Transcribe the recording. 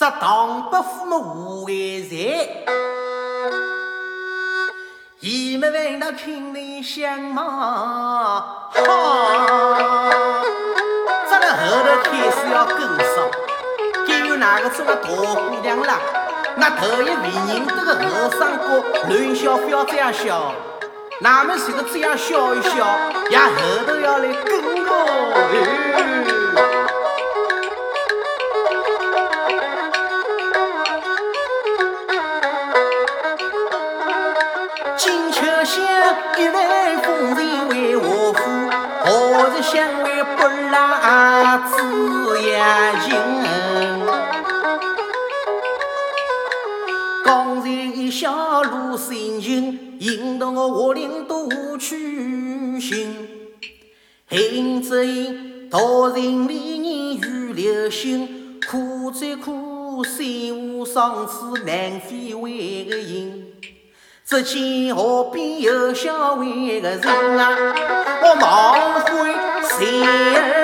这唐伯虎么无为财，伊么为了拼命相嘛，哈，这了后头开始要跟上，就有哪个做个大姑娘啦，那头一未认得个后生哥，乱笑不要这样笑，哪么是个这样笑一笑，呀后头要来跟我。一位夫人为我夫，何日相会不拉子呀情？刚才一小路心情，引得我我领多去心。恨只因大人离你愈留心，苦再苦，心无双翅难飞回个影。只见河边有小位个人啊，我忙回谁儿